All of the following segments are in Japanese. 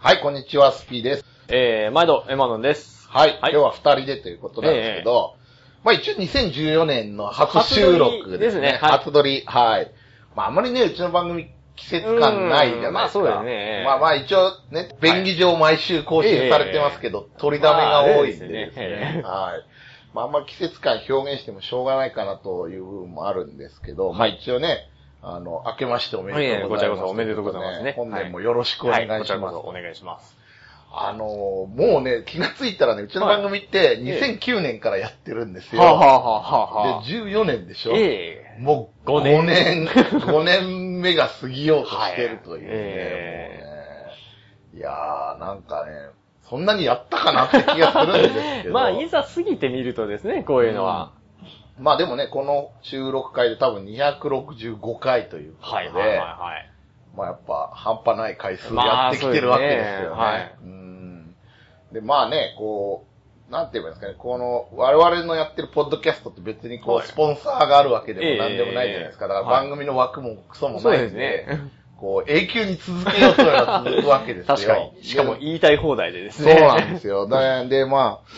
はい、こんにちは、スピーです。えー、毎度、エマノンです。はい、はい今日は二人でということなんですけど、まあ一応2014年の初収録ですね。初撮りですねはい初撮り。はい。まああんまりね、うちの番組季節感ないじゃないですか。うんまあそうだよねまあまあ一応ね、便宜上毎週更新されてますけど、撮りだめが多いんでですまあねはい。まああんま季節感表現してもしょうがないかなという部分もあるんですけど、まあ一応ね、あの、明けましておめでとうございます。いえいえこちらこそおめでとうございますね本年もよろしくお願いします。こちらこそお願いします。あのーもうね、気がついたらね、うちの番組って2009年からやってるんですよ。はあ、はあはあはあ、で、14年でしょ？ええもう五5年年、5年目が過ぎようとしてるというね、はいえもうね。いやー、なんかね、そんなにやったかなって気がするんですけど。まあ、いざ過ぎてみるとですね、こういうのは。まあでもね、この収録回で多分265回ということで、はいはいはいはい。まあやっぱ半端ない回数やってきてるわけですよね。まあねはいうんで、まあね、こう、なんて言えばいいんですかね、この、我々のやってるポッドキャストって別にこう、はいスポンサーがあるわけでええもなんでもないじゃないですか。だからはい番組の枠もクソもないんで、ですね。こう、永久に続けようというのが続くわけですよ。確かに。しかもで言いたい放題でですそうね。なんですよ。だで、まあ、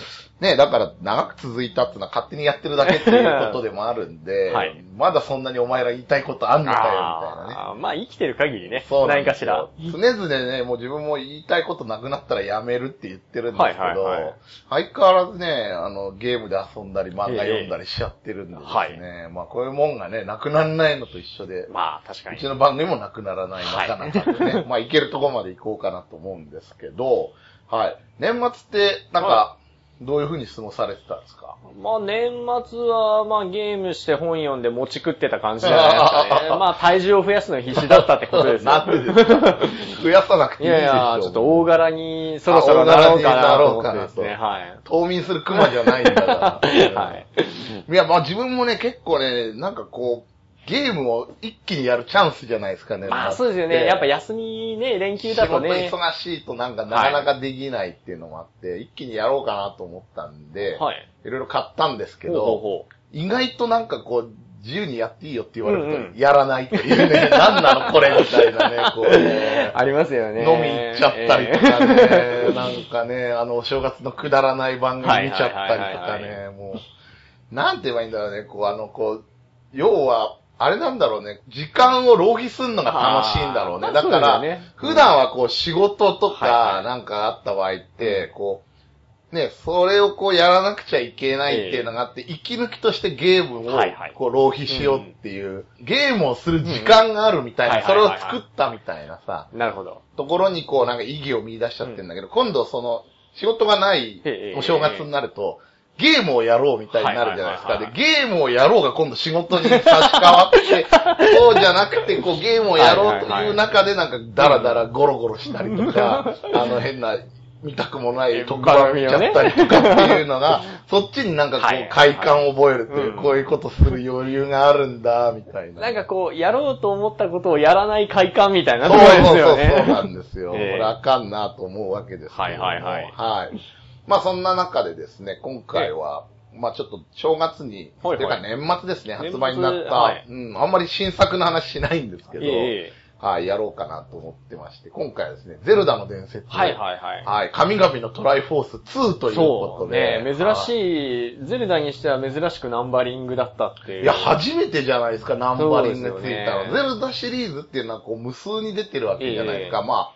ね、だから長く続いたってのは勝手にやってるだけっていうことでもあるんで、はいまだそんなにお前ら言いたいことあんのかよ、みたいなね。まあ、生きてる限りね。そうなん何かしら。常々ね、もう自分も言いたいことなくなったらやめるって言ってるんですけど、はいはいはい相変わらずね、あの、ゲームで遊んだり漫画読んだりしちゃってるんでですね、まあこういうもんがね、なくならないのと一緒で、まあ、確かにうち。の番組もなくならない、なかなかでね、まあ行けるところまで行こうかなと思うんですけど、はい。年末って、なんかは、どういう風に過ごされてたんですか？まあ、年末は、まあ、ゲームして本読んで持ち食ってた感じじゃないですかね。まあ、体重を増やすの必死だったってことですよ。なんでですか増やさなくていいでしょいやいや、ちょっと大柄にそろそろなろうかなと思ってですね。あはい。冬眠する熊じゃないんだから。はい。いや、まあ自分もね、結構ね、なんかこう、ゲームを一気にやるチャンスじゃないですかね。まあそうですよね。やっぱ休みね、連休だとね仕。事忙しいとなんかなかなかできないっていうのもあって、一気にやろうかなと思ったんで、はい。いろいろ買ったんですけほうほう意外となんかこう、自由にやっていいよって言われるうんうんと、やらないっていうね、なんなのこれみたいなね、こううね。ありますよね。飲み行っちゃったりとかね、なんかね、あの、お正月のくだらない番組見ちゃったりとかはいはいね、もう、なんて言えばいいんだろうね、こう、あの、こう、要は、あれなんだろうね、時間を浪費するのが楽しいんだろうね。だから、普段はこう、仕事とか、なんかあった場合って、こう、ね、それをこうやらなくちゃいけないっていうのがあって、息抜きとしてゲームをこう浪費しようっていう、ゲームをする時間があるみたいうん。な、それを作ったみたいなさ、う。なるほど。ところにこうなんか意義を見出しちゃってるんだけど、今度その仕事がないええお正月になると、ゲームをやろうみたいになるじゃないですか。で、ゲームをやろうが今度仕事に差し替わって、そうじゃなくて、こうゲームをやろうという中でなんかダラダラゴロゴロしたりとか、あの変な、見たくもない特番見ちゃったりとかっていうのが、そっちになんかこはいう快感を覚えるっていうう、んこういうことする余裕があるんだ、みたいな。なんかこう、やろうと思ったことをやらない快感みたいなそうそうそう。そうなんですよ。ええこれあかんなと思うわけですはいはいはいはい。まあそんな中でですね、今回は、まあちょっと正月に、はいはいというか年末ですね、発売になった、はいうん、あんまり新作の話しないんですけど、いえはい、やろうかなと思ってまして、今回はですね、ゼルダの伝説、はいはいはい。はい、神々のトライフォース2ということで、ね、珍はいしい、ゼルダにしては珍しくナンバリングだったっていう。いや、初めてじゃないですか、ナンバリングついたの。ねゼルダシリーズっていうのはこう無数に出てるわけじゃないですか。ええまあ、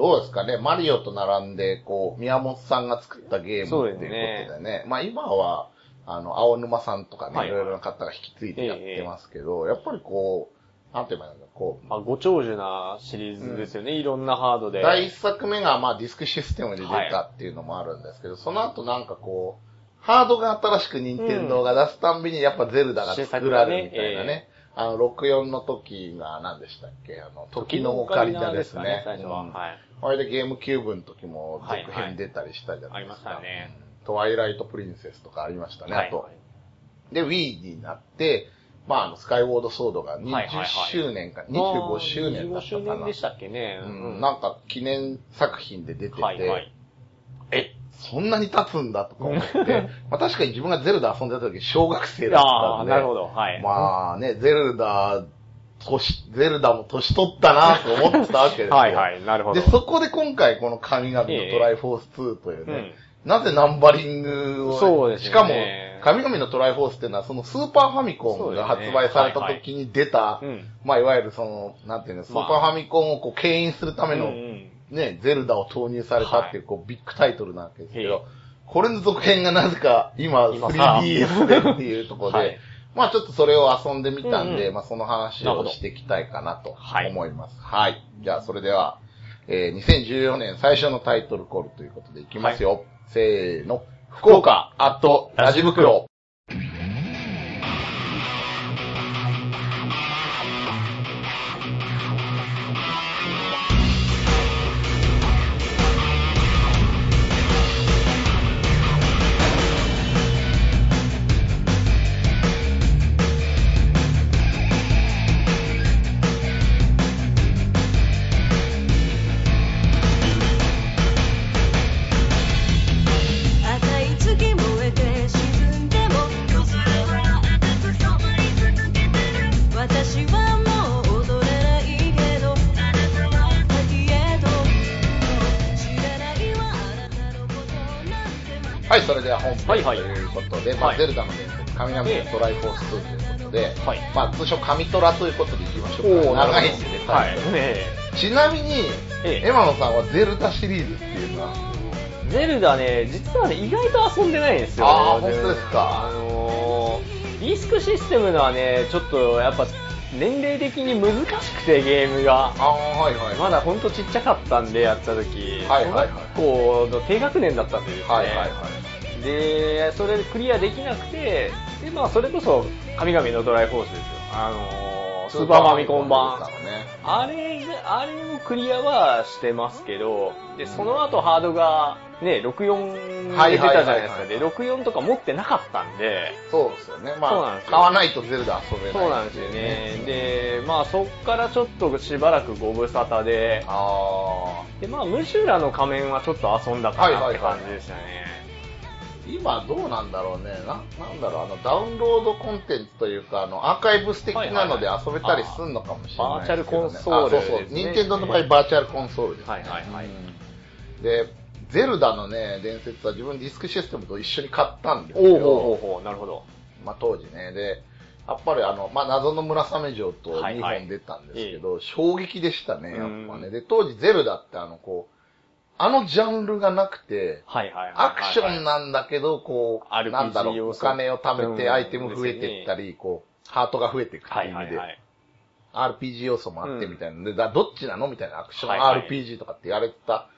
どうですかね、マリオと並んで、こう、宮本さんが作ったゲームっていうですねことでね。まあ今は、あの、青沼さんとかね、はいいろいろな方が引き継いでやってますけど、やっぱりこう、なんて言えばいいのか、こう、まあ、ご長寿なシリーズですよね。いろんなハードで。第一作目がまあディスクシステムで出たっていうのもあるんですけど、その後なんかこう、ハードが新しく任天堂が出すたんびにやっぱゼルダが作られるみたいなね。あの、64の時が何でしたっけ？あの、時のオカリナですね。最初は。うんはい。あれでゲームキューブの時も続はいはい編出たりしたじゃないですか。ありましたねうんトワイライトプリンセスとかありましたね、はいあと。で、Wii になって、まあ、あの、スカイウォードソードが20はいはいはい周年か、25周年だったか25周な。年でしたっけね。うん、なんか記念作品で出てて、はいはい。え、そんなに経つんだとか思って、まあ確かに自分がゼルダ遊んでた時小学生だったんで。ああ、なるほど。はい。まあね、ゼルダっ年、ゼルダも年取ったなと思ってたわけですよ。はいはい、なるほど。で、そこで今回この神々のトライフォース2というね、うん。なぜナンバリングを、そうですよね。しかも、神々のトライフォースっていうのは、そのスーパーファミコンが発売された時に出た、うん。まあ、いわゆるその、なんていうの、スーパーファミコンをこう、牽引するための、うんうん。ね、ゼルダを投入されたっていう、こう、ビッグタイトルなわけですけへど、これの続編がなぜか、今、今さ。3DS でっていうところで、はいまあちょっとそれを遊んでみたんで、うんうんまあその話をしていきたいかなとはい思います。はい。じゃあそれでは、えー2014年最初のタイトルコールということでいきますよ。せーの。福岡、アット、ラジ袋。はもう踊れないけど。先へと知らないわあなたのことなんてはい、それでは本はいはい編ということで、まあはい。ゼルダの伝説、神々のトライフォース2ということで、はい。まあ通称神トラということでいきましょうか。長いんでね、はい。ちなみに、ええ。エマノさんはゼルダシリーズっていうのは、えゼルダね、実はね、意外と遊んでないんですよ。あー本当ですか。あのー、ディスクシステムのはね、ちょっとやっぱ、年齢的に難しくてゲームが。ああ、はいはい。まだほんとちっちゃかったんで、やった時。はいはいはい小学校の低学年だったんでですね。はいはいはい。で、それでクリアできなくて、で、まあ、それこそ、神々のドライフォースですよ。あのー、スーパーファミコン版。ね。あれが、あれをクリアはしてますけど、で、その後ハードが、ね、64はいで出たじゃないですか。はいはいはいで、64とか持ってなかったんで、そうですよね。まあそうなんで、すよ買わないとゼルダ遊べない。そうなんですよね。で、まあそっからちょっとしばらくご無沙汰で、あで、まあムシュラの仮面はちょっと遊んだかなって感じでしたね。ー今どうなんだろうね。な、なんだろう、あの、ダウンロードコンテンツというか、あの、アーカイブス的なので遊べたりすんのかもしれないですけど、ね。バーチャルコンソールあそうそう。任天堂の場合、バーチャルコンソールです、ね。はいはいはいうんで、ゼルダのね、伝説は自分ディスクシステムと一緒に買ったんですおうほうよ。ほうほう、なるほど。まあ当時ね。で、やっぱりあの、まあ謎の村雨城と2はいはい本出たんですけど、衝撃でしたね、やっぱうんね。で、当時ゼルダってあの、こう、あのジャンルがなくて、はいはいはいはい。アクションなんだけど、こう、なんだろう、お金を貯めうんてアイテム増えていったり、こう、ハートが増えていくってはいいう意味で、はいはい。RPG 要素もあってみたいなので、だどっちなのみたいなアクションはいはい RPG とかってやれてた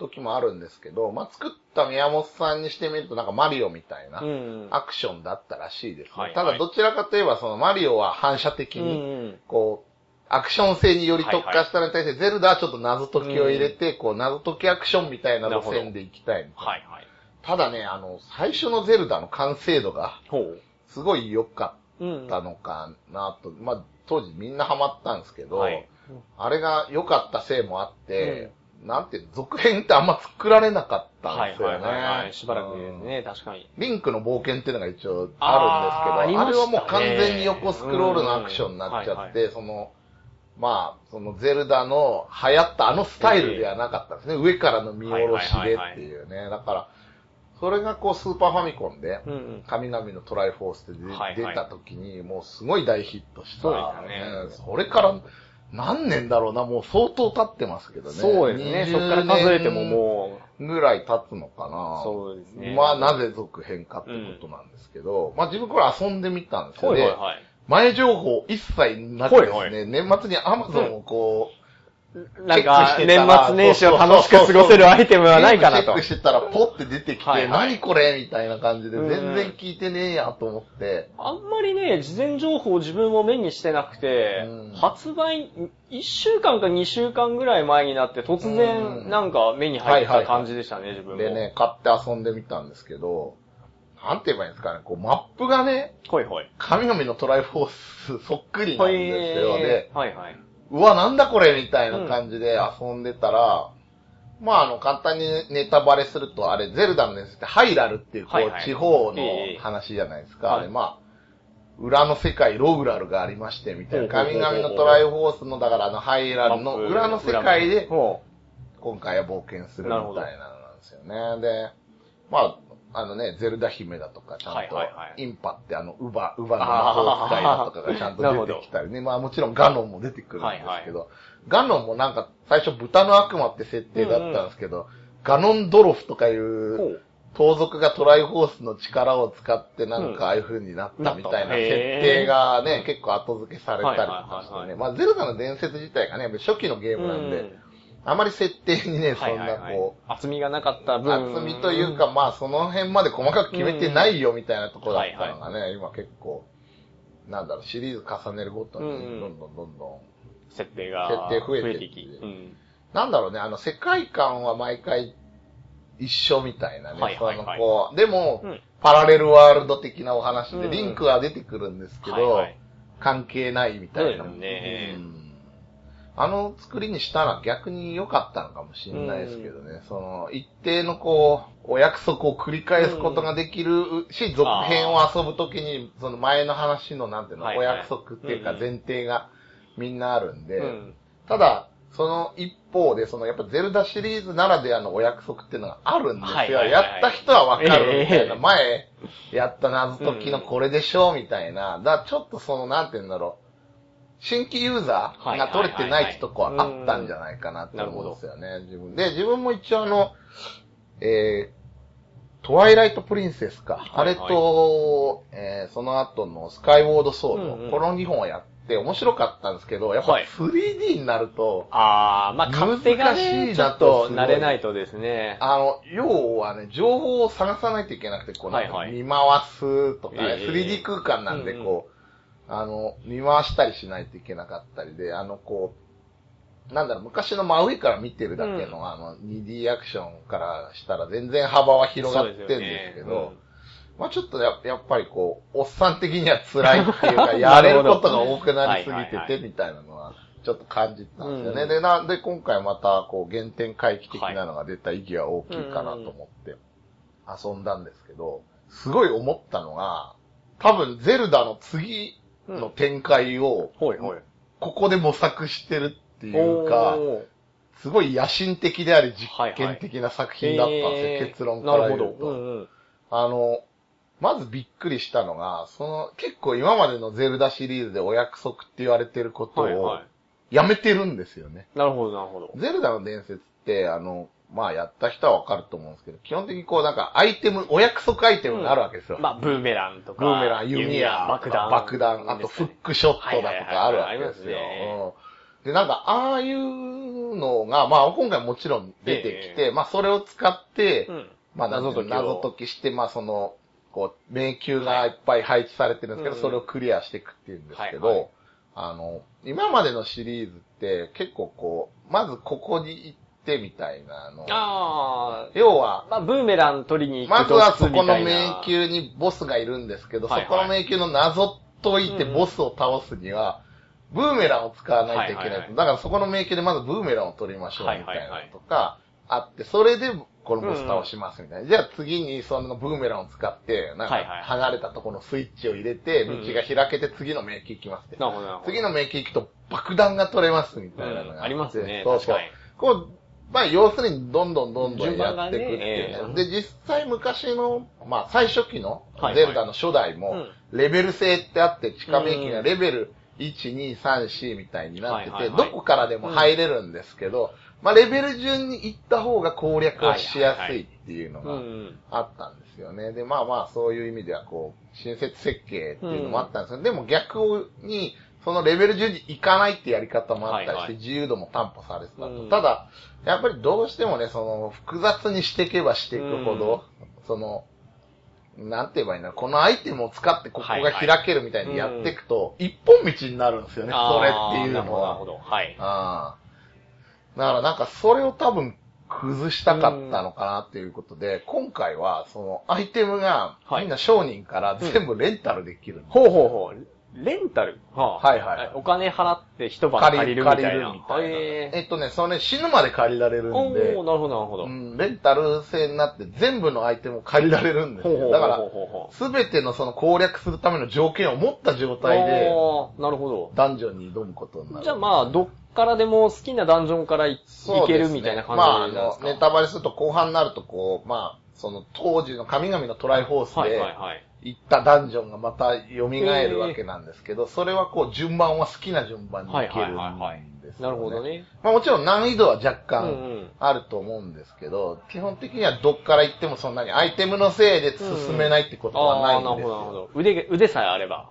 時もあるんですけど、まあ、作った宮本さんにしてみるとなんかマリオみたいなうん。アクションだったらしいですね。はいはいただどちらかといえばそのマリオは反射的うんに、うん。こう、アクション性により特化したのに対して、ゼルダはちょっと謎解きを入れて、こう、謎解きアクションみたいな路線で行きたいみたいなはいはい。ただね、あの、最初のゼルダの完成度が。すごい良かうんったのかなと、まあ、当時みんなハマったんですけど、はい。あれが良かったせいもあって、なんて続編ってあんま作られなかったんはいですよね。はいはいはい。しばらくうんね、確かに。リンクの冒険っていうのが一応あるんですけど、あねれはもう完全に横スクロールのアクションになっちゃうんって、その、まあ、そのゼルダの流行ったあのスタイルではなかったんですね。上からの見下ろしでっていうね。だから、それがこうスーパーファミコンで。神々のトライフォースで出,、はいはいた時に、もうすごい大ヒットした。そうですねそれから、何年だろうな、もう相当経ってますけどね。そうですね。そっから数えてももう。ぐらい経つのかう、な。そうですね。まあ、なぜ続編かってことなんですけど、まあ自分これ遊んでみたんですよね。はいはいはい。前情報一切なくですね、はいは年末に Amazon をこう、なんか、年末年始を楽しく過ごせるアイテムはないかなとチェック。してたらポッて出てきて、はいはい何これみたいな感じで、うん全然聞いてねえやと思って、あんまりね、事前情報を自分も目にしてなくて、うん発売、1週間か2週間ぐらい前になって突う然、んなんか目に入った感じでしたね、自分も。でね、買って遊んでみたんですけど、なんて言えばいいんですかね、こうマップがね、ほいほい。神々のトライフォースそっくりなんですよね。はいはい。うわ、なんだこれみたいな感じで遊んでたら、まあ、あの、簡単にネタバレすると、あれ、ゼルダの伝説ってハイラルっていう、こう、はいはい地方のええ話じゃないですか。はいあれ、まあ、裏の世界、ローグラルがありまして、みたいな。神々のトライフォースの、だからあの、ハイラルの裏の世界で、ほ今回は冒険するみたいなのなんですよね。で、まあ、あのね、ゼルダ姫だとか、ちゃんとはいはいはい、インパってあの、ウバ、ウバの魔法使いだとかがちゃんと出てきたりね。まあもちろんガノンも出てくるんですけど、ガノンもなんか最初豚の悪魔って設定だったんですけど、ガノンドロフとかいう。盗賊がトライフォースの力を使ってなんかああいう風になったみたいな設定がね、結構後付けされたりとかしてね。まあゼルダの伝説自体がね、初期のゲームなんで、あまり設定にね、そんなこう、厚みがなかった分。厚みというか、まあその辺まで細かく決めてないよみたいなところだったのがね、今結構、なんだろう、シリーズ重ねるごとに、うんどんどんどんどん、設定が設定増えていき。うん。なんだろうね、あの世界観は毎回一緒みたいなね、はいはいはい。そのこう、でも、うん。パラレルワールド的なお話で、うんリンクは出てくるんですけど、関係ないみたいな。ね。うんあの作りにしたら逆に良かったのかもしれないですけどね。その、一定のこう、お約束を繰り返すことができるし、続編を遊ぶときに、その前の話のなんていうの、はいはいお約束っていうかうん前提がみんなあるんで、うんただ、その一方で、そのやっぱゼルダシリーズならではのお約束っていうのがあるんですよ。はいはいはいやった人はわかるみたいな。ええ前、やった謎解きのこれでしょうみたいな。だからちょっとその、なんて言うんだろう。新規ユーザーが取れてないってとこはあったんじゃないかなって思うんですよね。自分。で、自分も一応あの、えー、トワイライトプリンセスか。あれと、えー、その後のスカイウォードソード、うん。うんこの2本をやって面白かったんですけど、やっぱはい。3D になると、ああ、まあ勝手が難しね、いちょっと慣れないとですね。あの、要はね、情報を探さないといけなくて、こう、なんかはいはい。見回すとか、ねえ。え 3D 空間なんで、こう、あの、見回したりしないといけなかったりで、あの、こう、なんだろう、昔の真上から見てるだけの、うん。あの、2D アクションからしたら全然幅は広がってんですけどね、まあちょっとややっぱりこう、おっさん的には辛いっていうか、やれることが多くなりすぎてて、みたいなのは、ちょっと感じたんですよね。うん。で、なんで今回また、こう、原点回帰的なのが出た意義は大きいかなと思って、遊んだんですけど、すごい思ったのが、多分、ゼルダの次の展開を。ここで模索してるっていうか、すごい野心的であり実はいはい験的な作品だったんですよ、結論から言うと。なるほど。うんうん。あの、まずびっくりしたのが、その、結構今までのゼルダシリーズでお約束って言われてることをはいは、やめてるんですよね。い。なるほど、なるほど。ゼルダの伝説って、あの、まあやった人はわかると思うんですけど、基本的にこうなんかアイテム、お約束アイテムがあるわけですよ。まあ、ブーメランとか。ブーメラン、弓矢、爆弾。爆弾、あとフックショットだとかあるわけですよ。で、なんか、ああいうのが、まあ今回もちろん出てきて、まあそれを使って、うん。まあ謎解き謎解きして、まあその、こう、迷宮がいっぱい配置されてるんですけど、うんそれをクリアしていくっていうんですけど、あの、今までのシリーズって結構こう、まずここに行ってみたいなの。ああ。要は、まあ、ブーメラン取りに行くまずはそこの迷宮にボスがいるんですけど、はいはいそこの迷宮の謎解いてうんボスを倒すには、ブーメランを使わないといけない。はいはいはいだからそこの迷宮でまずブーメランを取りましょうみたいないのとか、あって、それでこのボス倒しますみたいな。じゃあ次にそのブーメランを使って、なんか離れたところのスイッチを入れて、道うんが開けて次の迷宮行きますって。次の迷宮行くと爆弾が取れますみたいなのがって、うんありますね。そうそう確か。に。こう、まあ、要するに、どんどんどんどんやっていくっていうね。ええ。で、実際昔の、まあ、最初期のゼルダの初代も、うん。レベル制ってあって、地下迷宮がレベル1、2、3、4みたいになってて、どこからでも入れるんですけど、まあ、レベル順に行った方が攻略はしやすいっていうのうがん。あったんですよね。で、まあまあ、そういう意味では、こう、親切設計っていうのもあったんですけど、でも逆に、そのレベル順に行かないってやり方もあったりして、はいはい自由度も担保されてたと。うんただ、やっぱりどうしてもね、その、複雑にしていけばしていくほど、その、なんて言えばいいんだこのアイテムを使ってここが開けるみたいにやっていくと、一本道になるんですよね、それっていうのなるほど、なるはほ。ど。はい。ああ。だからなんかそれを多分崩したかったのかなっていうことで、今回はそのアイテムがはいみんな商人から全部レンタルできるんですほうほうほう。レンタル？ははいはいはいお金払って一晩借借りるみたいな。り借りるみたいな。へえっとね、それね、死ぬまで借りられるんでー、なるほど、なるほど。うん、レンタル制になって全部のアイテムを借りられるんですよ。だからすべてのその攻略するための条件を持った状態で、なるほど。ダンジョンに挑むことになる。じゃあまあ、どっからでも好きなダンジョンからいそうですねいけるみたいな感じです、か？ネタバレすると後半になるとこう、まあ、その当時の神々のトライフォースはいではいはい。行ったダンジョンがまた蘇るわけなんですけど、それはこう順番は好きな順番にはいはい行けるはいはいんですよね。なるほどね。まあもちろん難易度は若うんう干ん。あると思うんですけど、基本的にはどっから行ってもそんなにアイテムのせいで進めないってことはないんですああー、なるほど、なるほよ。ど。腕が、腕さえあれば。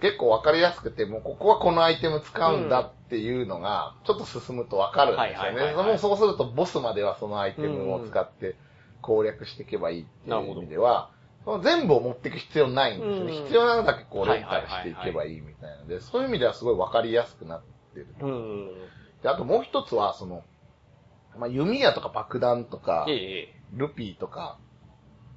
結構わかりやすくて、もうここはこのアイテム使うんだっていうのが、ちょっと進むとわかるんですよはいはいはいはいね。もうそうするとボスまではそのアイテムを使って攻略していけばいいっていう意味では、その全部を持っていく必要ないんですよね。うん必要なのだけこうはいレンタルしていけばいいみたいなので、そういう意味ではすごいわかりやすくなってる。うん。で、あともう一つは、その、まあ、弓矢とか爆弾とかえ、ええルピーとか、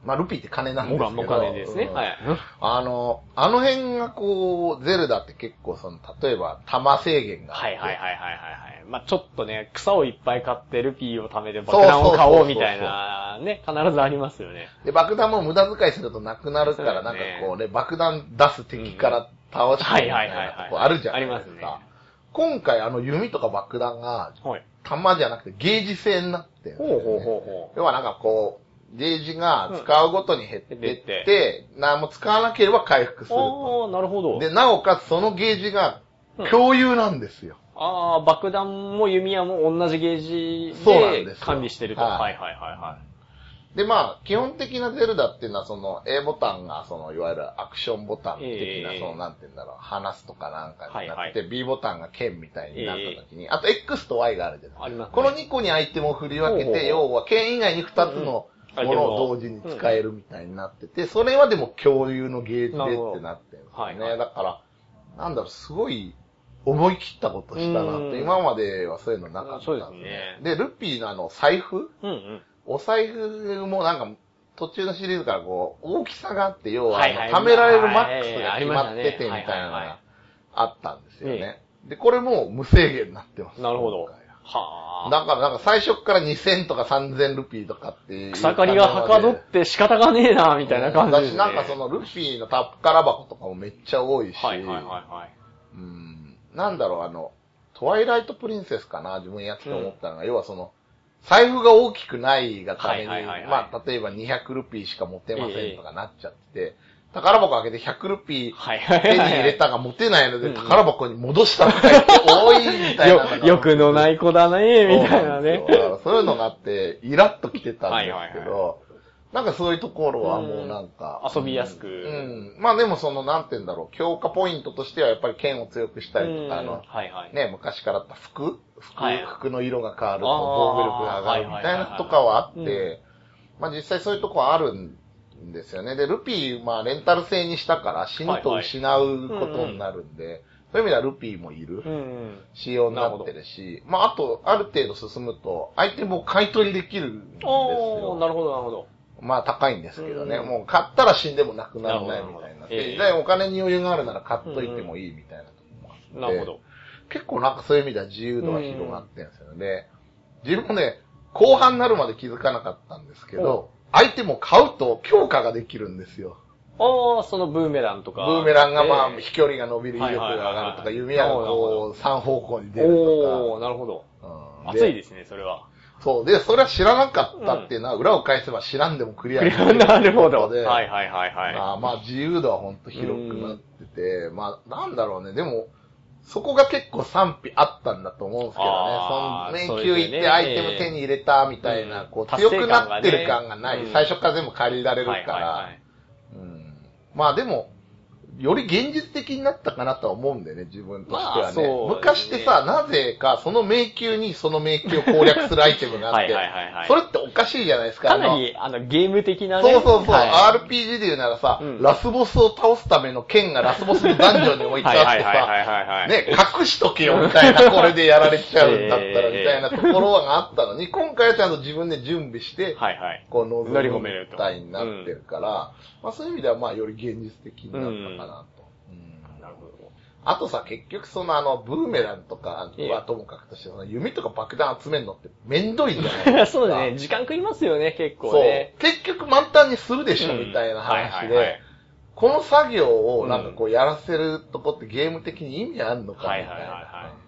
まあ、ルピーって金なえ。んですけど。もが、もかねですね。うんはい。あの、あの辺がこう、ゼルダって結構その、例えば、弾制限が。はいはいはいはいはいはい。まあちょっとね、草をいっぱい買ってルピーを貯めて爆弾を買おうみたいな、ね、必ずありますよね。で、爆弾も無駄遣いするとなくなるから、なんかこうね、爆弾出す敵から倒してみたいなとこあるじゃないですか。ありますね今回あの弓とか爆弾が、はい。弾じゃなくてゲージ制になってね。ほうほうほうほ要はなんかこう、ゲージが使うごとに減ってってて、何も使わなければ回復すう。ると。ああ、なるほど。で、なおかつそのゲージが共有なんですよ。ああ、爆弾も弓矢も同じゲージでそうなんですよ管理してると。はいはいはいはいはで、まあ、基本的なゼルダっていうのは、その A ボタンが、その、いわゆるアクションボタン的な、ええその、なんて言うんだろう、話すとかなんかになって B ボタンが剣みたいになった時に、あと X と Y があるじゃないい。ありますね。この2個にアイテムを振り分けて、要は剣以外に2つのうんうんものを同時に使えるみたいになってて、それはでも共有のゲージでってなってるんですよね。はいはい。だから、なんだろう、すごい思い切ったことしたなっうん。て、今まではそういうのなかったんで。すそうですね。で、ルピーのあの、財布？うんうん。お財布もなんか、途中のシリーズからこう、大きさがあって、要は、貯められるマックスはいが決まっててみたいなのがあったんですよえね。で、これも無制限になってます。なるほど。はあ。だからなんか最初から2000とか3000ルピーとかっていう。草刈りがはかどって仕方がねえな、みたいな感じね。だしなんかそのルピーの入った宝箱とかもめっちゃ多いし。はいはいはいはい。うん。なんだろう、あの、トワイライトプリンセスかな、自分やってて思ったのが、要はその、財布が大きくないがために、はいはいはいはいまあ、例えば200ルピーしか持てませんとかなっちゃってて、宝箱開けて100ルピー手にはい。入れたが持てないので、うん宝箱に戻したとか言って多いみたいな。よ、欲のない子だね、みたいなね。そういうのがあって、イラッと来てたんですけど、はいはいなんかそういうところはもうなんか、うん遊びやすく。うん。まあでもその、なんて言うんだろう、強化ポイントとしてはやっぱり剣を強くしたりとか、あの、はいはい。ね、昔からあった服。服、はい。服の色が変わると防御力が上がるみたいなとかはあって、まあ実際そういうとこはあるんですよね。で、ルピー、まあレンタル制にしたから死ぬと失うことになるんで、そういう意味ではルピーもいるうん。仕様になってるし、まああと、ある程度進むと、アイテムを買い取りできるんですおー、よ。なるほどなるほど。まあ高いんですけどね、うんもう買ったら死んでもなくならないみたいな。なるほどええで、お金に余裕があるなら買っといてもいいみたいなとこもあってなるほど。結構なんかそういう意味では自由度が広がってるんですよね。自分もね、後半になるまで気づかなかったんですけど、アイテムを買うと強化ができるんですよ。ああ、そのブーメランとか。ブーメランがまあええ飛距離が伸びる威力が上がるとか、弓矢がこう3方向に出るおー、となるほど。か。。熱いですすね、それは。そう。で、それは知らなかったっていうのは、裏を返せば知らんでもクリアできるなるほど。はいはいはいはい。まあまあ自由度は本当広くなってて、まあなんだろうね、でも、そこが結構賛否あったんだと思うんですけどね。その迷宮行ってアイテム手に入れたみたいな、うんこう強くなってる感がない。うん最初から全部借りられるから。まあでも、より現実的になったかなとは思うんだよね、自分としてはね。まあね昔ってさ、なぜかその迷宮にその迷宮を攻略するアイテムがあって、はいはいはいはい。それっておかしいじゃないですか。あのかなり、あの、ゲーム的なね。そうそうそう、はい RPG で言うならさ、うんラスボスを倒すための剣がラスボスのダンジョンに置いてあってはいはいはいさ、はいはい。ね、隠しとけよみたいな、これでやられちゃうんだったらえーみたいなところがあったのに、今回はちゃんと自分で準備して、はいはい。こう臨乗り込めるみたいになってるから、まあそういう意味ではまあより現実的になったかなと。うんなるほど。あとさ、結局そのあの、ブーメランとかええはともかくとして、その弓とか爆弾集めるのってめんどいじゃないですか。そうだね。時間食いますよね、結構そうね。。結局満タンにするでしょ、うんみたいな話はいはいはいで、この作業をなんかこうやらせるとこってゲーム的に意味あんのかみたいな。はいはいはいはい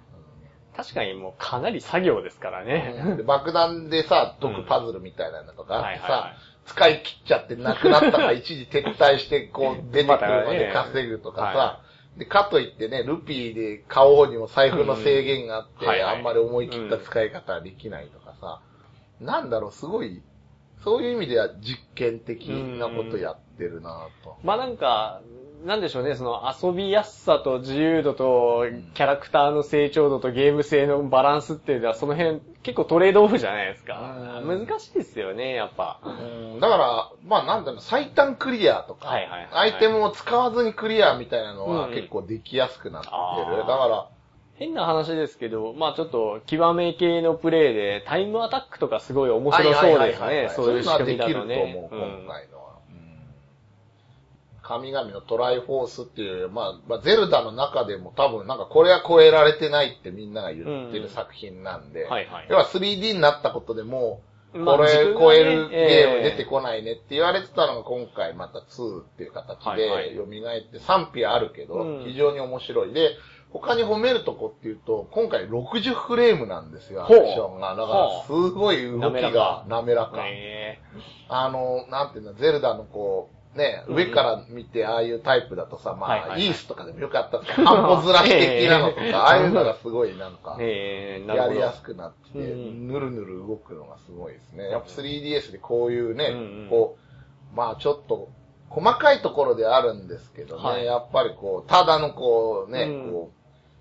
確かにもうかなり作業ですからね。爆弾でさ、解くパズルみたいなのとかあってさ、使い切っちゃってなくなったから 一時撤退してこう出てくるまで稼ぐとかさ、で、かといってね、ルピーで買おうにも財布の制限があって、うんはいはい。あんまり思い切った使い方はできないとかさ、なんだろう、すごい、そういう意味では実験的なことやってるなと。まあなんか、なんでしょうね、その遊びやすさと自由度とキャラクターの成長度とゲーム性のバランスっていうのはその辺結構トレードオフじゃないですか。うん難しいですよね、やっぱ。うんだから、まあなんだろう、最短クリアとか、はいはいはいアイテムを使わずにクリアみたいなのはうん結構できやすくなってる。あーだから、変な話ですけど、まあちょっと極め系のプレイでタイムアタックとかすごい面白そうですね。そういう仕組みだとそういうのはできると思う、ね。うん今回のは。うん神々のトライフォースっていう、まあ、まあ、ゼルダの中でも多分なんかこれは超えられてないってみんなが言ってる作品なんで、はいはい。要は 3D になったことでもこれ超えるゲームええ出てこないねって言われてたのが今回また2っていう形で蘇って賛否あるけどうん、非常に面白い。で、他に褒めるとこっていうと、今回60フレームなんですよ、アクションが。だからすごい動きが滑らか。ねあの、なんていうの、ゼルダのこう、ね、うん。上から見てああいうタイプだとさ、まあ、はいはいはい。イースとかでもよかった。んですけど、半歩ずらし的なのと ええ。か、ああいうのがすごいなんか、ええなるほど。やりやすくなってて、うん。ぬるぬる動くのがすごいですね。やっぱ 3DS でこういうね、うんうん。こう、まあちょっと、細かいところであるんですけどね、はい。やっぱりこう、ただのこうね、うん。こ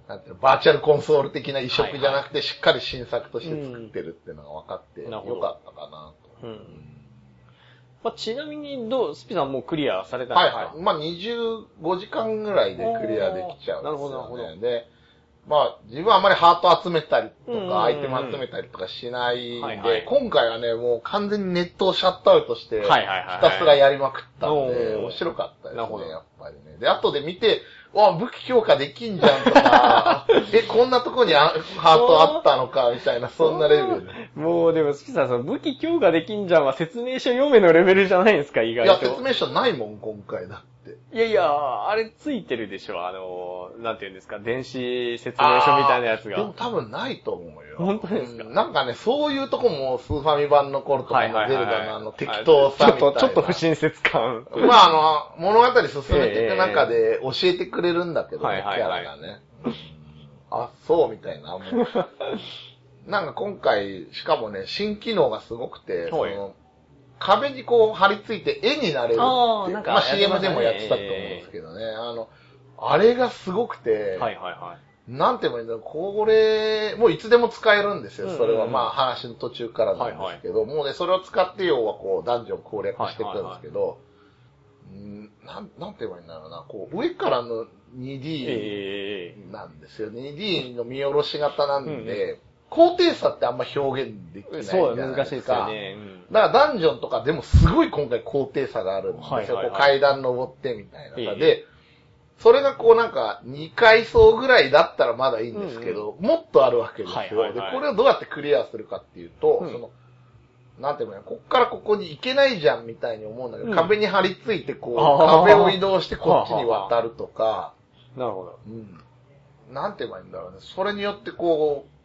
う、なんていうの、バーチャルコンソール的な移植じゃなくて、しっかり新作として作ってるっていうのが分かって、よかったかなと。うんまあ、ちなみにどう、スピさんもうクリアされたんですか？はいはい。まあ、25時間ぐらいでクリアできちゃうんですよ、ね。なるほどなるほど。で、まあ、自分はあまりハート集めたりとか、アイテム集めたりとかしないんで、はいはい。今回はね、もう完全にネットをシャットアウトして、ひたすらやりまくったんで、面白かったですなるほどね、やっぱりね。で、後で見て、わ、武器強化できんじゃんとか、え、こんなとこにあハートあったのか、みたいな、そんなレベルで。もうでもスピさん、その武器強化できんじゃんは説明書読めのレベルじゃないですか、意いや、外と。説明書ないもん、今回だって。いやいや、あれついてるでしょ、あの、なんていうんですか、電子説明書みたいなやつでもが。多分ないと思うよ。本当ですか？うんなんかね、そういうとこもスーファミ版の頃とかのゼルダのあの適あ当さみたいな。ちょっと、ちょっと不親切感。まああの、物語進めていく中で教えてくれるんだけどね、はいはいはいキャラがね。あ、そうみたいな。も うなんか今回、しかもね、新機能がすごくて、そはいの壁にこう貼り付いて絵になれるっていう。まあ CM でもやってたと思うんですけどね。あの、あれがすごくて、はいはいはい。なんて言えばいいんだろう、これ、もういつでも使えるんですよ。それはまあ話の途中からなんですけど、もうね、それを使って要はこう、ダンジョン攻略していくんですけど、うんなん、なんて言えばいいんだろうな、こう、上からの 2D ええなんですよ。2D の見下ろし型なんで、高低差ってあんま表現できないじゃそう、ない難しいですすでか。よね。うんだからダンジョンとかでもすごい今回高低差があるんですよ。はいはいはい階段登ってみたいなで、それがこうなんか2階層ぐらいだったらまだいいんですけど、もっとあるわけですよ、はいはいはいで、これをどうやってクリアするかっていうと、うんその、なんていうのこっからここに行けないじゃんみたいに思うんだけど、うん壁に張り付いてこう、壁を移動してこっちに渡るとか、なるほど。うん。なんて言えばいいんだろうね。それによってこう、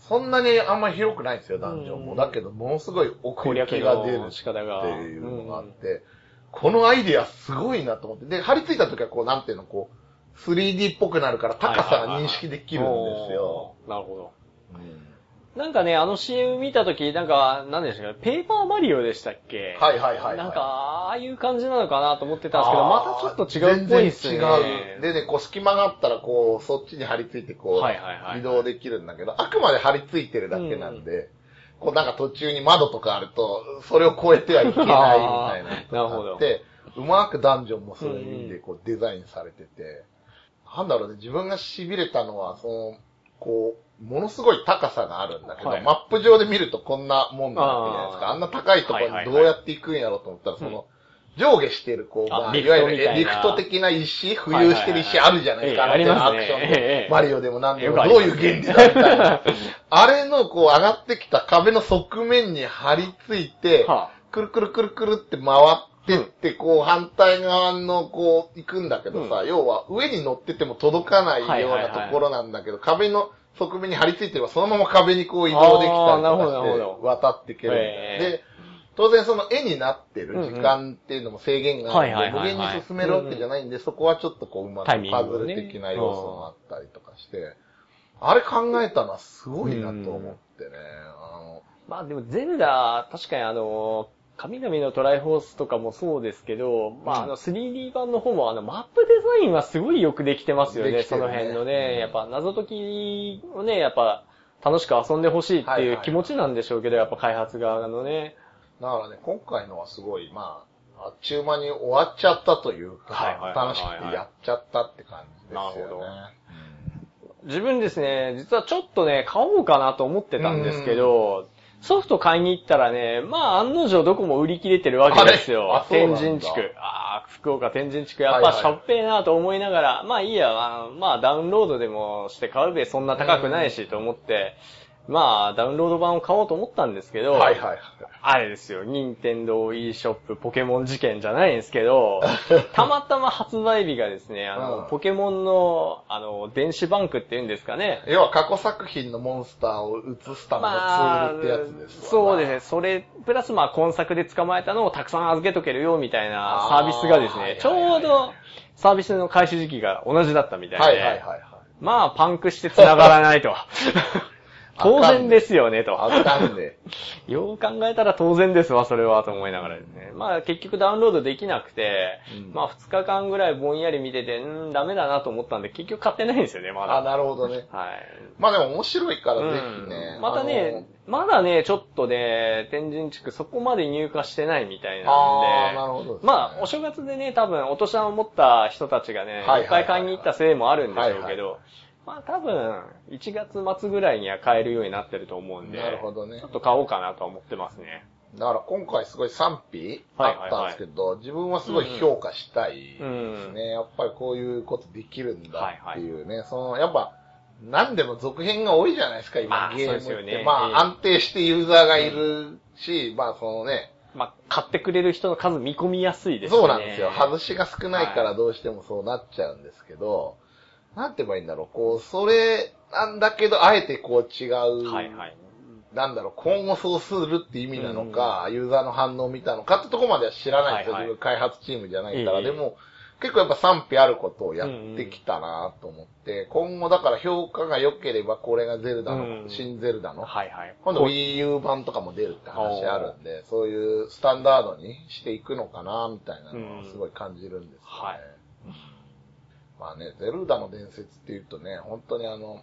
そんなにあんまり広くないんですよ、ダンジョンも。うんだけど、ものすごい奥行きが出るって仕方が。いうのがあって、このアイディアすごいなと思って。で、張り付いた時はこう、なんていうの、こう、3D っぽくなるから高さが認識できるんですよ。なるほど。うんなんかね、あの CM 見たとき、なんか、なんでしたっけ、ペーパーマリオでしたっけ？はいはいはいはい。なんか、ああいう感じなのかなと思ってたんですけど、またちょっと違うっぽいっすね。全然違う。でね、こう隙間があったら、こう、そっちに張り付いて、こう、はいはいはい移動できるんだけど、あくまで張り付いてるだけなんで、こうなんか途中に窓とかあると、それを越えてはいけないみたいなの があって、うまくダンジョンもそういう意味でこうデザインされてて、なんだろうね、自分が痺れたのは、その、こう、ものすごい高さがあるんだけど、はい。マップ上で見るとこんなもんなわけじゃないですか。あんな高いところにどうやって行くんやろうと思ったら、その、上下してる、こう、まあ、いわゆるリフト的な石、浮遊してる石あるじゃないですか、あのアクション。マリオでも何でも、どういう原理だみたいな。あれの、こう、上がってきた壁の側面に張り付いて、はくるくるくるくるって回ってって、こう、反対側の、こう、行くんだけどさ、要は、上に乗ってても届かないようないところなんだけど、壁の側面に張り付いてれば、そのまま壁にこう移動できたりとかして渡っていけるで、当然その絵になってる時間っていうのも制限があるんで、無限に進めるわけじゃないんで、そこはちょっとこう、うまくパズル的な要素もあったりとかして、あれ考えたのはすごいなと思ってね。あのまあでもゼルダ、確かにあの、神々のトライフォースとかもそうですけど、まああの 3D 版の方もあのマップデザインはすごいよくできてますよね、ね。その辺のうん。ね。やっぱ謎解きをね、やっぱ楽しく遊んでほしいってはいう気持ちなんでしょうけど、やっぱ開発側のね。だからね、今回のはすごい、まあ、あっちゅう間に終わっちゃったというか、はいはいはいはい。楽しくてやっちゃったって感じですよね。なるほど。自分ですね、実はちょっとね、買おうかなと思ってたんですけど、ソフト買いに行ったらね、まあ案の定どこも売り切れてるわけですよ。天神地区。ああ、福岡天神地区。やっぱしょっぺーなと思いながら、まあいいや、まあダウンロードでもして買うべ、そんな高くないしと思って、まあダウンロード版を買おうと思ったんですけど、はいはいはい。あれですよ、任天堂 e ショップポケモン事件じゃないんですけど、たまたま発売日がですね、あの、うんポケモンの、あの、電子バンクって言うんですかね。要は過去作品のモンスターを映すためのツールってやつですわなそうですね。それ、プラスまあ今作で捕まえたのをたくさん預けとけるよみたいなサービスがですね、ちょうどサービスの開始時期が同じだったみたいで、はいはいはいはい。まあパンクして繋がらないと。当然ですよね、と。あかんで。よう考えたら当然ですわ、それは、と思いながらですね。まあ結局ダウンロードできなくて、うんまあ2日間ぐらいぼんやり見てて、んーダメだなと思ったんで、結局買ってないんですよね、まだ。あ、なるほどね。はい。まあでも面白いからぜひね。うんまたね、まだね、ちょっとね、天神地区そこまで入荷してないみたいあなんで、ーなるほどねまあ、お正月でね、多分、お年玉を持った人たちがね、はいはいはいいっぱい買いに行ったせいもあるんでしょうけはいど、まあ多分、1月末ぐらいには買えるようになってると思うんで、なるほどねちょっと買おうかなとは思ってますね。だから今回すごい賛否はいはいはいあったんですけど、自分はすごい評価したいですうんね。やっぱりこういうことできるんだはいはいっていうね。その、やっぱ、何でも続編が多いじゃないですか、今、まあゲームって。ねまええあ安定してユーザーがいるし、まあそのね、まあ、買ってくれる人の数見込みやすいですね。そうなんですよ。外しが少ないからどうしてもそうなっちゃうんですけど、なんて言えばいいんだろう。こう、それなんだけど、あえてこう違う、はいはい。なんだろう、今後そうするって意味なのか、ユーザーの反応を見たのかってとこまでは知らないんですよ。はいはい開発チームじゃないから。ええでも、結構やっぱ賛否あることをやってきたなと思って、今後だから評価が良ければこれがゼルダの、うん新ゼルダの、はいはい。今度 Wii U 版とかも出るって話あるんで、そういうスタンダードにしていくのかなみたいなのをすごい感じるんですよね。はいまあね、ゼルダの伝説っていうとね、本当にあの、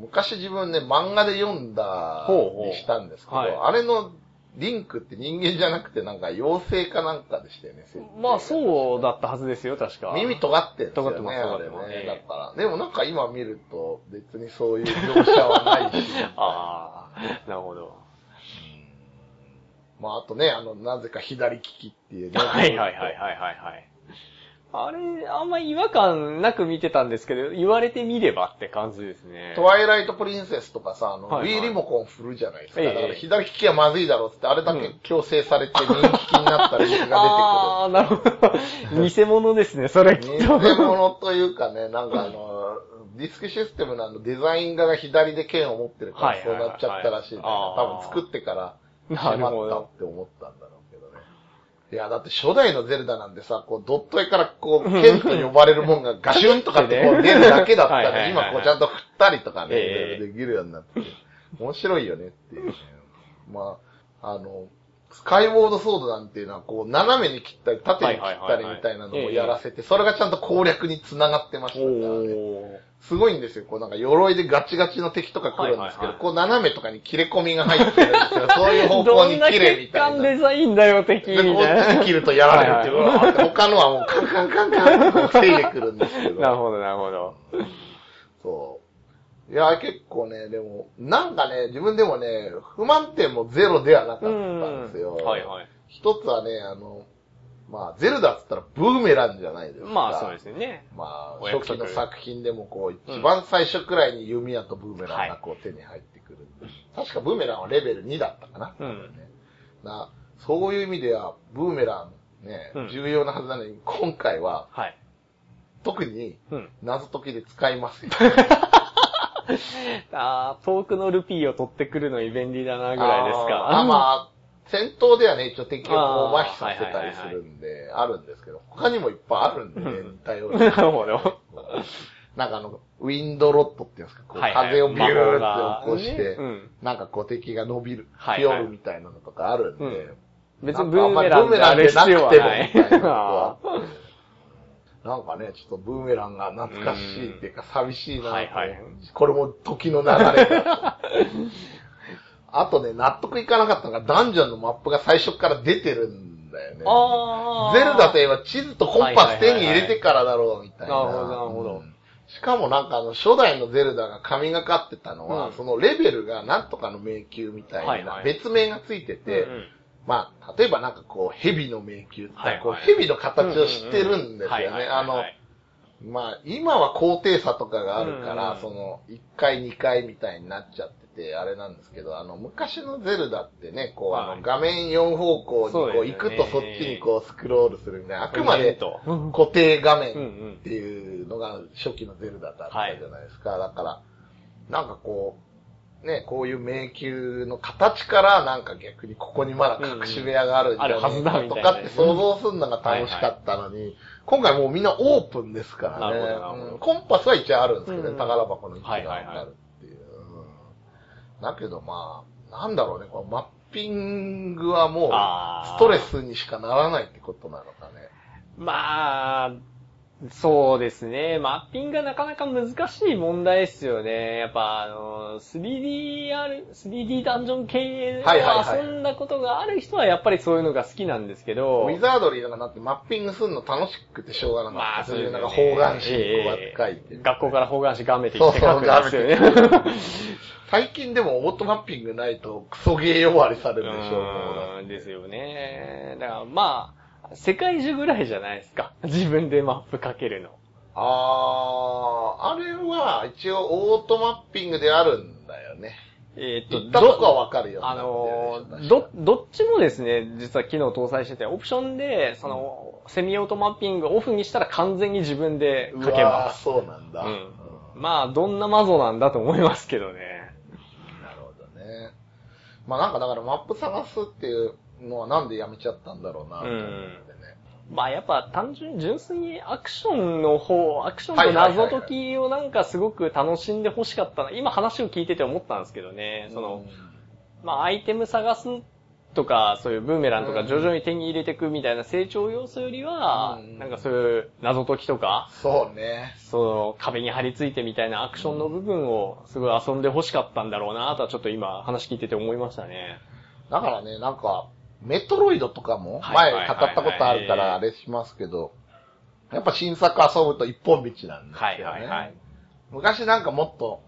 昔自分ね、漫画で読んだほうほうりしたんですけど、はいあれのリンクって人間じゃなくてなんか妖精かなんかでしたよね、まあ、そうだったはずですよ、確か。耳尖ってんですよね、尖ってます尖ってますね。ええだから。でもなんか今見ると別にそういう描写はないし。ああ、なるほど。まああとね、あの、なぜか左利きっていうね。はいはいはいはいはいはい。あれ、あんま違和感なく見てたんですけど、言われてみればって感じですね。トワイライトプリンセスとかさ、あの、はいはい Wii リモコン振るじゃないですか。ええだから左利きはまずいだろうって、あれだけ強制されて人気になったリンクがああ、なるほど。偽物ですね、それ。偽物というかね、なんかあの、ディスクシステムのあのデザイン画が左で剣を持ってるからそうなっちゃったらしいんだけど、あー多分作ってからなしまるほどったって思ったんだろう。いや、だって初代のゼルダなんてさ、こう、ドット絵からこう、剣と呼ばれるもんが ガシュンとかってこう出るだけだったら、今こうちゃんと振ったりとかね、できるようになって、面白いよねっていうね。まあ、あの、スカイウォードソードなんていうのは、こう、斜めに切ったり、縦に切ったりみたいなのをやらせて、それがちゃんと攻略に繋がってましたからね。おすごいんですよ。こうなんか鎧でガチガチの敵とか来るんですけど、はいはいはいこう斜めとかに切れ込みが入ってるんですよ。そういう方向どんなに切れみ血たいな。管デザインだよ、敵、みで、こたいな。っち切るとやられるっていう。はいはい他のはもうカンカンカンカンってこう防いでくるんですけど。なるほど、なるほど。そう。いや、結構ね、でも、なんかね、自分でもね、不満点もゼロではなかったんですよ。はいはい。一つはね、あの、まあ、ゼルダっつったらブーメランじゃないですか。まあそうですよね。まあ、初期の作品でもこう、一番最初くらいに弓矢とブーメランがこう手に入ってくる。確かブーメランはレベル2だったかな。うんねなそういう意味では、ブーメランね、うん重要なはずなのに、今回ははい。特にうん。謎解きで使いますよ。あー遠くのルピーを取ってくるのに便利だなぐらいですか。あーまあ、戦闘ではね、一応敵をこう麻痺させたりするんで、あるんですけど、他にもいっぱいあるんでね、うん。似たような。なるほど。なんかあの、ウィンドロットっていうんですか、こうはいはい。風をビューって起こして、なんかこう敵が伸びる、はいピョルみたいなのとかあるんで、うん別にブーメランである必要はない。ブーメランでなくても。みたいなことはなんかね、ちょっとブーメランが懐かしいっていうか寂しいなと、はいはいこれも時の流れ。あとね、納得いかなかったのが、ダンジョンのマップが最初から出てるんだよね。ゼルダといえば地図とコンパス手に入れてからだろうみたいな。なるほどなるほど。うん。しかもなんかあの、初代のゼルダが神がかってたのは、うん。そのレベルがなんとかの迷宮みたいなはいはい。別名がついてて、うんうん。まあ、例えばなんかこう、蛇の迷宮って、こう蛇の形を知ってるんですよね。あの、まあ、今は高低差とかがあるから、うんその、1回2回みたいになっちゃってて、あれなんですけど、あの、昔のゼルダってね、こう、あの、はい。画面4方向にこう、行くとそっちにこう、スクロールするみたいな、あくまでと。固定画面んっていうのが初期のゼルダだったじゃないですか。だから、なんかこう、ね、こういう迷宮の形からなんか逆にここにまだ隠し部屋があるんじゃないとかって想像するのが楽しかったのに、今回もうみんなオープンですからね。コンパスは一応あるんですけどね、うん。宝箱の位置がはいはいはいあるっていだけどまあ、なんだろうね、このマッピングはもうストレスにしかならないってことなのかね。まあ、そうですね。マッピングがなかなか難しい問題ですよね。やっぱ、あの、3DR、3D ダンジョン系をはいはいはい遊んだことがある人はやっぱりそういうのが好きなんですけど、ウィザードリーなんかなってマッピングするの楽しくてしょうがなかった。まあ、そうですよね。なんか方眼紙にこうやってええ書いて。学校から方眼紙がめてきて書くんですよね。最近でもオートマッピングないとクソゲー呼ばわりされるでしょう、もううーんですよね。だからまあ、世界中ぐらいじゃないですか。自分でマップかけるの。あー、あれは一応オートマッピングであるんだよね。えー行ったとこはわかるようになあのるでしょど、どっちもですね、実は機能搭載してて、オプションで、その、セミオートマッピングオフにしたら完全に自分で確かかけます。そうなんだ。うんうんまあ、どんなマゾなんだと思いますけどね。まあなんかだからマップ探すっていうのはなんでやめちゃったんだろうな、と思ってね。まあやっぱ単純に純粋にアクションの方、アクションとはいはいはいはい謎解きをなんかすごく楽しんで欲しかったな。今話を聞いてて思ったんですけどね、その、まあアイテム探すとか、そういうブーメランとかうん徐々に手に入れていくみたいな成長要素よりは、うんなんかそういう謎解きとか、そうね。その壁に張り付いてみたいなアクションの部分をすごい遊んで欲しかったんだろうなとはちょっと今話聞いてて思いましたね。だからね、なんか、メトロイドとかも、前はいはいはいはい語ったことあるからあれしますけど、やっぱ新作遊ぶと一本道なんですよね。はいはいはい。昔なんかもっと、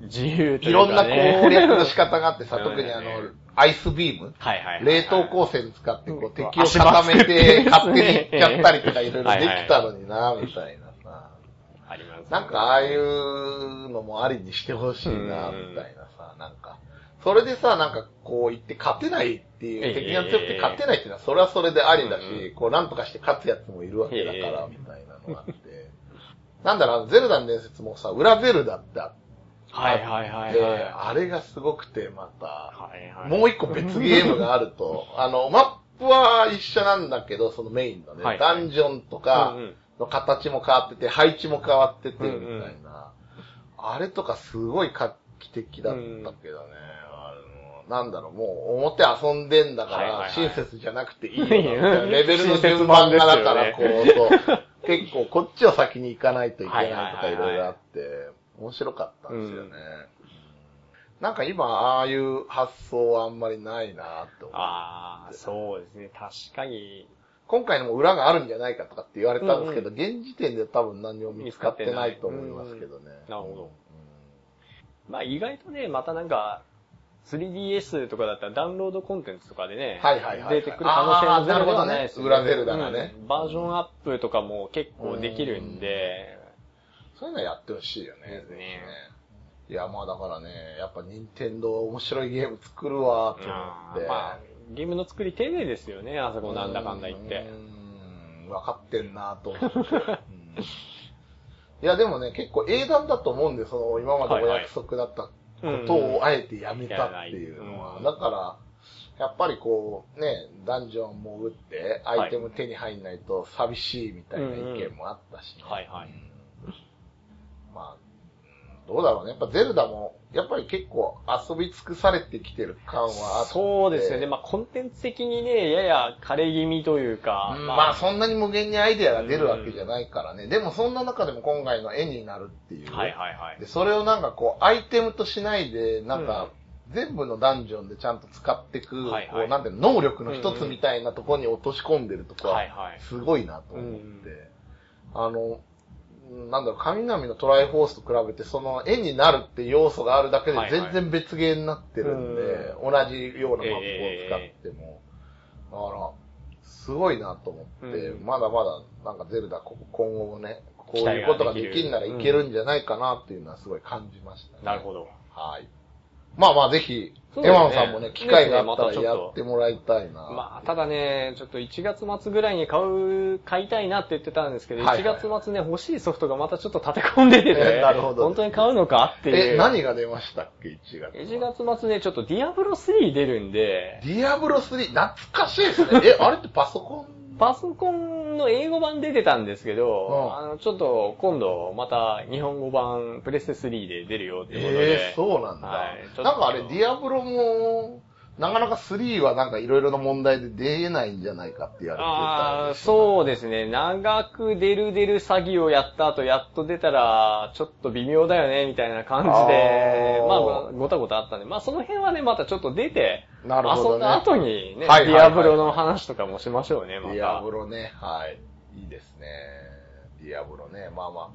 自由といいうろんなかね。攻略の仕方があってさ、うん特にあの、アイスビーム？はいはいはい。冷凍光線使ってこう敵を固めて 勝手に行っちゃったりとかいろいろできたのにな、みたいなさ。ありますね。なんかああいうのもありにしてほしいな、うんみたいなさ、なんか。それでさ、なんかこう言って勝てないっていう、ええ敵が強くて勝てないっていうのはそれはそれでありだし、うんこうなんとかして勝つやつもいるわけだから、ええみたいなのがあって。なんだろう、あのゼルダの伝説もさ、裏ゼルダってあって、はいはいはいではい。あれがすごくて、また、はいはい。もう一個別ゲームがあると、あの、マップは一緒なんだけど、そのメインのね、はい。ダンジョンとかうんうん。の形も変わってて、配置も変わってて、みたいな。あれとかすごい画期的だったけどね。あのなんだろう、もう表遊んでんだから、親切じゃなくていいよなみたい レベルの順番がだから、こ親う、結構こっちを先に行かないといけないとかいろいろあって、面白かったんですよね。なんか今、ああいう発想はあんまりないなって思う。ああ、そうですね。確かに。今回のも裏があるんじゃないかとかって言われたんですけど、現時点で多分何も見つかってないと思いますけどね。なるほど。うん。まあ意外とね、またなんか、3DS とかだったらダウンロードコンテンツとかでね、はいはいはいはい。出てくる可能性もゼロではないですよあーなるほどね裏ゼルダがね。うん。バージョンアップとかも結構できるんで、そういうのやってほしいよね。ですねいや、まあだからね、やっぱ任天堂面白いゲーム作るわ、と思って。まあ、ゲームの作り丁寧ですよね、あそこなんだかんだ言って。うーん。分かってんなと思って。うん いや、でもね、結構英断だと思うんで、その、今までお約束だったことをあえてやめたっていうのは。うんだから、やっぱりこう、ね、ダンジョン潜って、アイテム手に入んないと寂しいみたいな意見もあったしね、はいはいうんまあ、うんどうだろうね。やっぱゼルダも、やっぱり結構遊び尽くされてきてる感はあって。そうですよね。まあ、コンテンツ的にね、やや枯れ気味というか。うんまあそんなに無限にアイデアが出るわけじゃないからね。でもそんな中でも今回の絵になるっていう。はいはいはいで、。それをなんかこう、アイテムとしないで、なんか、全部のダンジョンでちゃんと使っていく、はいはいこう、なんていうの、能力の一つみたいなところに落とし込んでるとこははいはい、すごいなと思って。うんあの、なんだろう、神々のトライフォースと比べて、その絵になるって要素があるだけではいはい全然別ゲーになってるんで、同じようなマップを使っても。だから、すごいなと思って、うんまだまだ、なんかゼルダ、こ今後もね、こういうことができるならいけるんじゃないかなっていうのはすごい感じましたね。なるほど。はい。まあまあ、ぜひ、エマンさんもね、機会があったらやってもらいたいな。まあ、ただね、ちょっと1月末ぐらいに買う、買いたいなって言ってたんですけど、はいはい1月末ね、欲しいソフトがまたちょっと立て込んでてね、えなるほど本当に買うのかっていう。え、何が出ましたっけ、1月。1月末ね、ちょっとディアブロ3出るんで、ディアブロ3、懐かしいですね。え、あれってパソコンパソコンの英語版出てたんですけど、うんあの、ちょっと今度また日本語版プレステ3で出るよっていうことで。えー、そうなんだ。はいなんかあれ、ディアブロも、なかなか3はなんかいろいろな問題で出ないんじゃないかって言われてたああ、う。そうですね。長く出る出る詐欺をやった後、やっと出たら、ちょっと微妙だよね、みたいな感じであ、ーまあ、ごたごたあったんで、まあ、その辺はね、またちょっと出て、なるほどね遊んだ後にね、はいはいはいディアブロの話とかもしましょうね、また。ディアブロね、はい。いいですね。ディアブロね、まあまあ。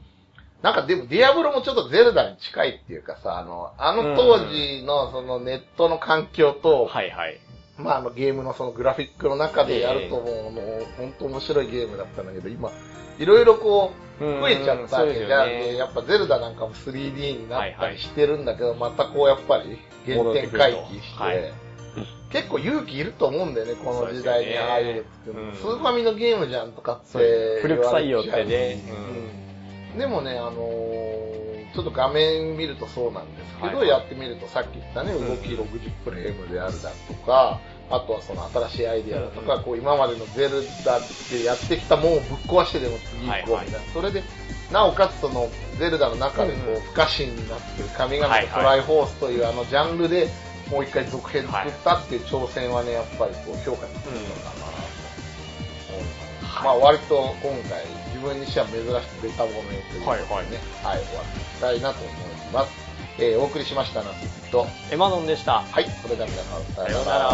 なんかでもディアブロもちょっとゼルダに近いっていうかさ、あの、あの当時のそのネットの環境と、はいはい。まああのゲームのそのグラフィックの中でやると思うの、本当面白いゲームだったんだけど、今、いろいろこう、うん増えちゃったわけじゃん。そうですよねでやっぱゼルダなんかも 3D になったりしてるんだけど、またこうやっぱり原点回帰して、はい結構勇気いると思うんだよね、この時代にああいうのスーファミのゲームじゃんとかって。古臭いよってね。うん。でもね、あのーちょっと画面見るとそうなんですけど、はいやってみるとさっき言ったね、うん。動き60フレームであるだとか、あとはその新しいアイディアだとか、こう今までのゼルダってやってきたもんをぶっ壊してでも次行こうみたいな。はい。それで、なおかつそのゼルダの中でこう不可侵になってる神々のトライフォースというあのジャンルでもう一回続編作ったっていう挑戦はね、やっぱりこう評価につくのかなと思います。まあ割と今回自分にしては珍しくベタ褒めということでね、はいはい、終わっていきたいなと思います。えーお送りしましたのは、と、エマノンでした。はい、それでは皆さんさようなら